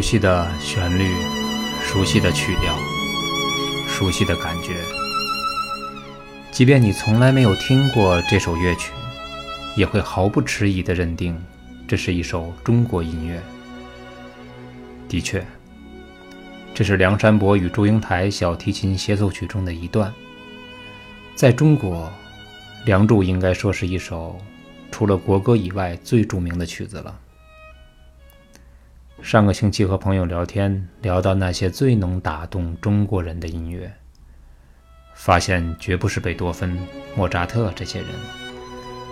熟悉的旋律，熟悉的曲调，熟悉的感觉。即便你从来没有听过这首乐曲，也会毫不迟疑地认定这是一首中国音乐。的确，这是梁山伯与祝英台小提琴协奏曲中的一段。在中国，《梁祝》应该说是一首除了国歌以外最著名的曲子了。上个星期和朋友聊天，聊到那些最能打动中国人的音乐，发现绝不是贝多芬、莫扎特这些人，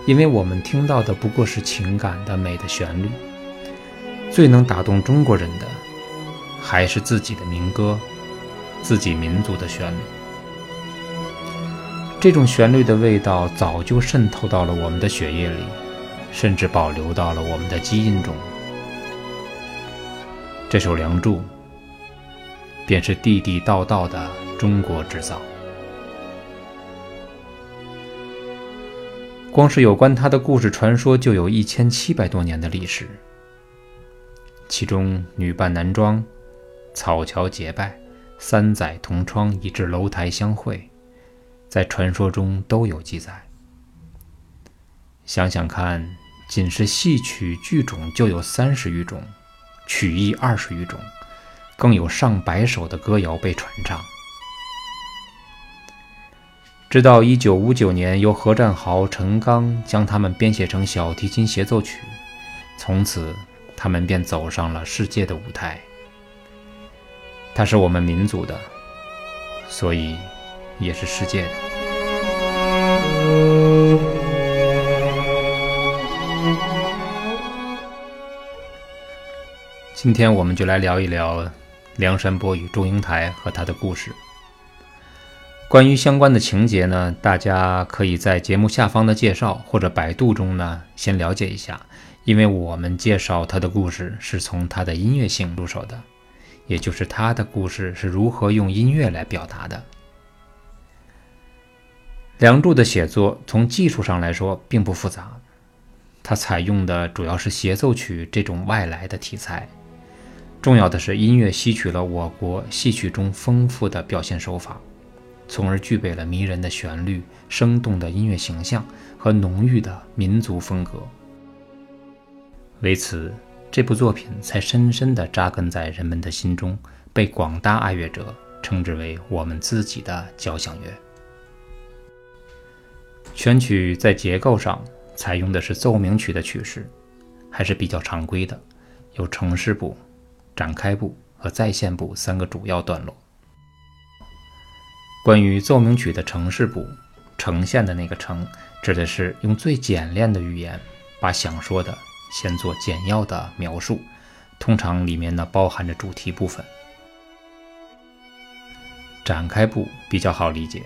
因为我们听到的不过是情感的美的旋律。最能打动中国人的。还是自己的民歌，自己民族的旋律。这种旋律的味道早就渗透到了我们的血液里，甚至保留到了我们的基因中。这首《梁祝》便是地地道道的中国制造。光是有关他的故事传说，就有一千七百多年的历史，其中女扮男装。草桥结拜，三载同窗，以至楼台相会，在传说中都有记载。想想看，仅是戏曲剧种就有三十余种，曲艺二十余种，更有上百首的歌谣被传唱。直到一九五九年，由何占豪、陈刚将它们编写成小提琴协奏曲，从此他们便走上了世界的舞台。它是我们民族的，所以也是世界的。今天我们就来聊一聊梁山伯与祝英台和他的故事。关于相关的情节呢，大家可以在节目下方的介绍或者百度中呢先了解一下，因为我们介绍他的故事是从他的音乐性入手的。也就是他的故事是如何用音乐来表达的。《梁祝》的写作从技术上来说并不复杂，它采用的主要是协奏曲这种外来的题材。重要的是，音乐吸取了我国戏曲中丰富的表现手法，从而具备了迷人的旋律、生动的音乐形象和浓郁的民族风格。为此。这部作品才深深地扎根在人们的心中，被广大爱乐者称之为我们自己的交响乐。全曲在结构上采用的是奏鸣曲的曲式，还是比较常规的，有呈示部、展开部和再现部三个主要段落。关于奏鸣曲的呈示部，呈现的那个呈，指的是用最简练的语言把想说的。先做简要的描述，通常里面呢包含着主题部分。展开部比较好理解，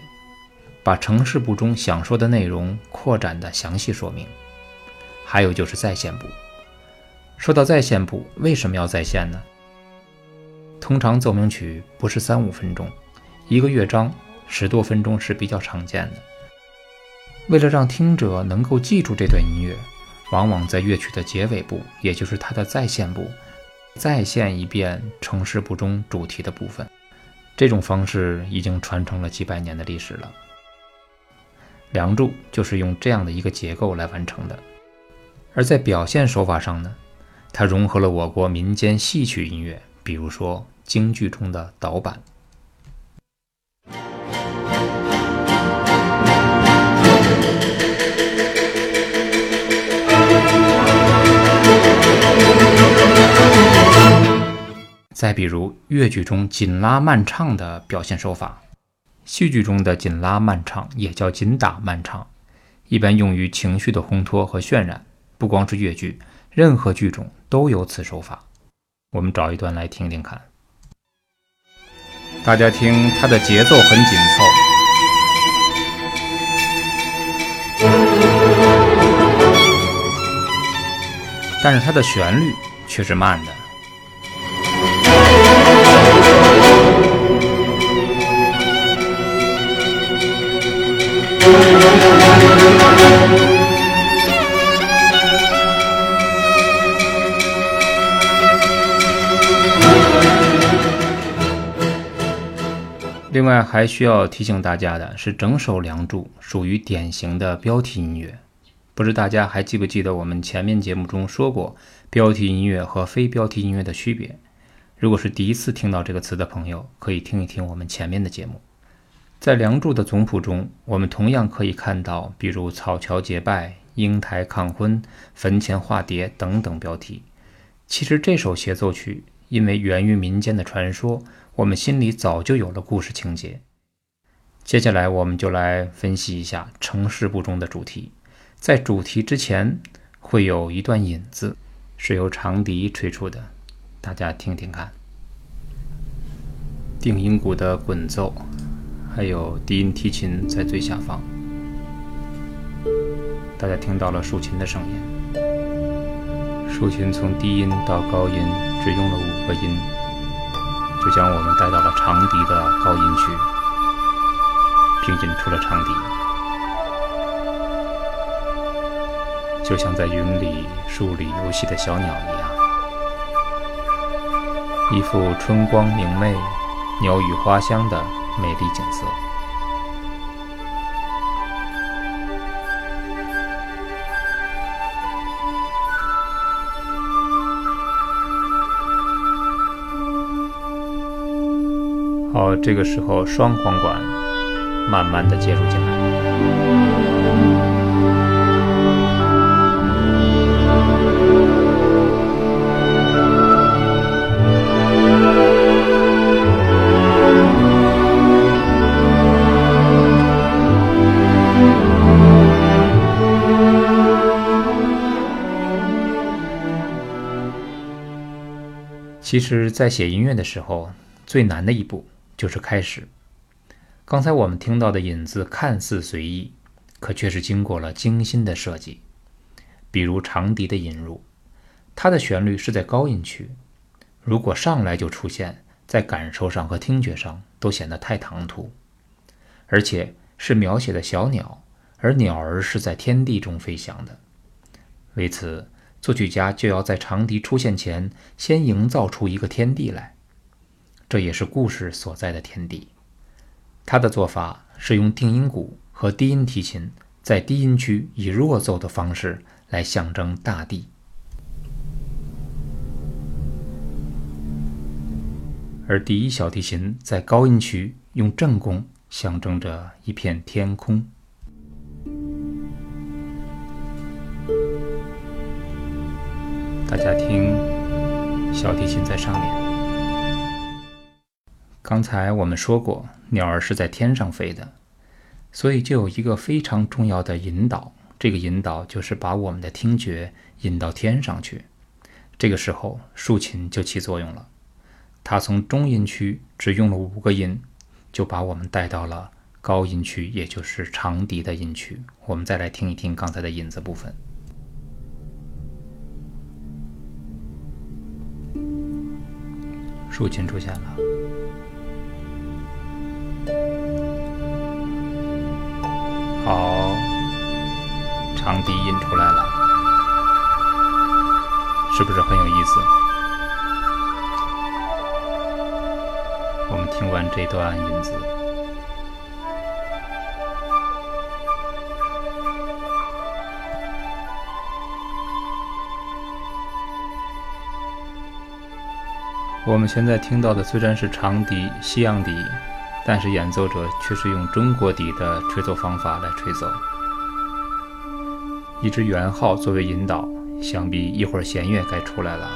把城市部中想说的内容扩展的详细说明。还有就是在线部。说到在线部，为什么要在线呢？通常奏鸣曲不是三五分钟，一个乐章十多分钟是比较常见的。为了让听者能够记住这段音乐。往往在乐曲的结尾部，也就是它的再现部，再现一遍城市部中主题的部分。这种方式已经传承了几百年的历史了。《梁祝》就是用这样的一个结构来完成的。而在表现手法上呢，它融合了我国民间戏曲音乐，比如说京剧中的导板。再比如越剧中紧拉慢唱的表现手法，戏剧中的紧拉慢唱也叫紧打慢唱，一般用于情绪的烘托和渲染。不光是越剧，任何剧种都有此手法。我们找一段来听听看，大家听，它的节奏很紧凑，但是它的旋律却是慢的。另外还需要提醒大家的是，整首《梁祝》属于典型的标题音乐。不知大家还记不记得我们前面节目中说过标题音乐和非标题音乐的区别？如果是第一次听到这个词的朋友，可以听一听我们前面的节目。在《梁祝》的总谱中，我们同样可以看到，比如“草桥结拜”“英台抗婚”“坟前化蝶”等等标题。其实这首协奏曲因为源于民间的传说。我们心里早就有了故事情节。接下来，我们就来分析一下城市部中的主题。在主题之前，会有一段引子，是由长笛吹出的，大家听听看。定音鼓的滚奏，还有低音提琴在最下方。大家听到了竖琴的声音。竖琴从低音到高音只用了五个音。就将我们带到了长笛的高音区，并引出了长笛，就像在云里、树里游戏的小鸟一样，一副春光明媚、鸟语花香的美丽景色。好，这个时候双簧管慢慢的介入进来。其实，在写音乐的时候，最难的一步。就是开始。刚才我们听到的引子看似随意，可却是经过了精心的设计。比如长笛的引入，它的旋律是在高音区，如果上来就出现，在感受上和听觉上都显得太唐突。而且是描写的小鸟，而鸟儿是在天地中飞翔的。为此，作曲家就要在长笛出现前，先营造出一个天地来。这也是故事所在的天地。他的做法是用定音鼓和低音提琴在低音区以弱奏的方式来象征大地，而第一小提琴在高音区用正弓象征着一片天空。大家听，小提琴在上面。刚才我们说过，鸟儿是在天上飞的，所以就有一个非常重要的引导。这个引导就是把我们的听觉引到天上去。这个时候，竖琴就起作用了。它从中音区只用了五个音，就把我们带到了高音区，也就是长笛的音区。我们再来听一听刚才的引子部分，竖琴出现了。好，长笛音出来了，是不是很有意思？我们听完这段音子，我们现在听到的虽然是长笛、西洋笛。但是演奏者却是用中国笛的吹奏方法来吹奏，一支圆号作为引导，想必一会儿弦乐该出来了。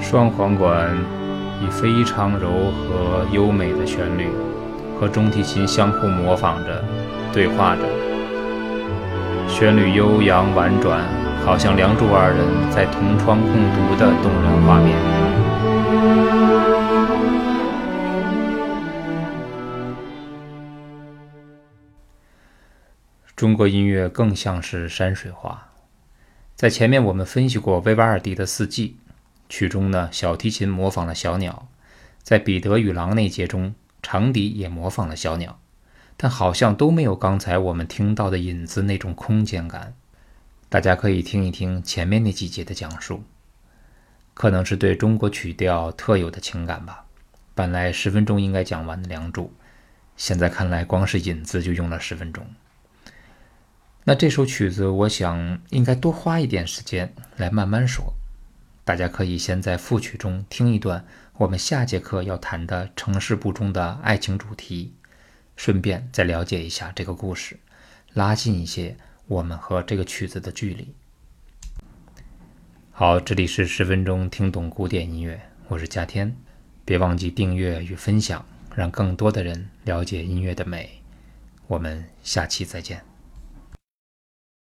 双簧管以非常柔和优美的旋律和中提琴相互模仿着对话着，旋律悠扬婉转，好像梁祝二人在同窗共读的动人画面。中国音乐更像是山水画。在前面我们分析过维瓦尔第的《四季》，曲中呢小提琴模仿了小鸟，在《彼得与狼》那节中，长笛也模仿了小鸟，但好像都没有刚才我们听到的引子那种空间感。大家可以听一听前面那几节的讲述，可能是对中国曲调特有的情感吧。本来十分钟应该讲完的《梁祝》，现在看来光是引子就用了十分钟。那这首曲子，我想应该多花一点时间来慢慢说。大家可以先在副曲中听一段我们下节课要谈的城市部中的爱情主题，顺便再了解一下这个故事，拉近一些我们和这个曲子的距离。好，这里是十分钟听懂古典音乐，我是嘉天，别忘记订阅与分享，让更多的人了解音乐的美。我们下期再见。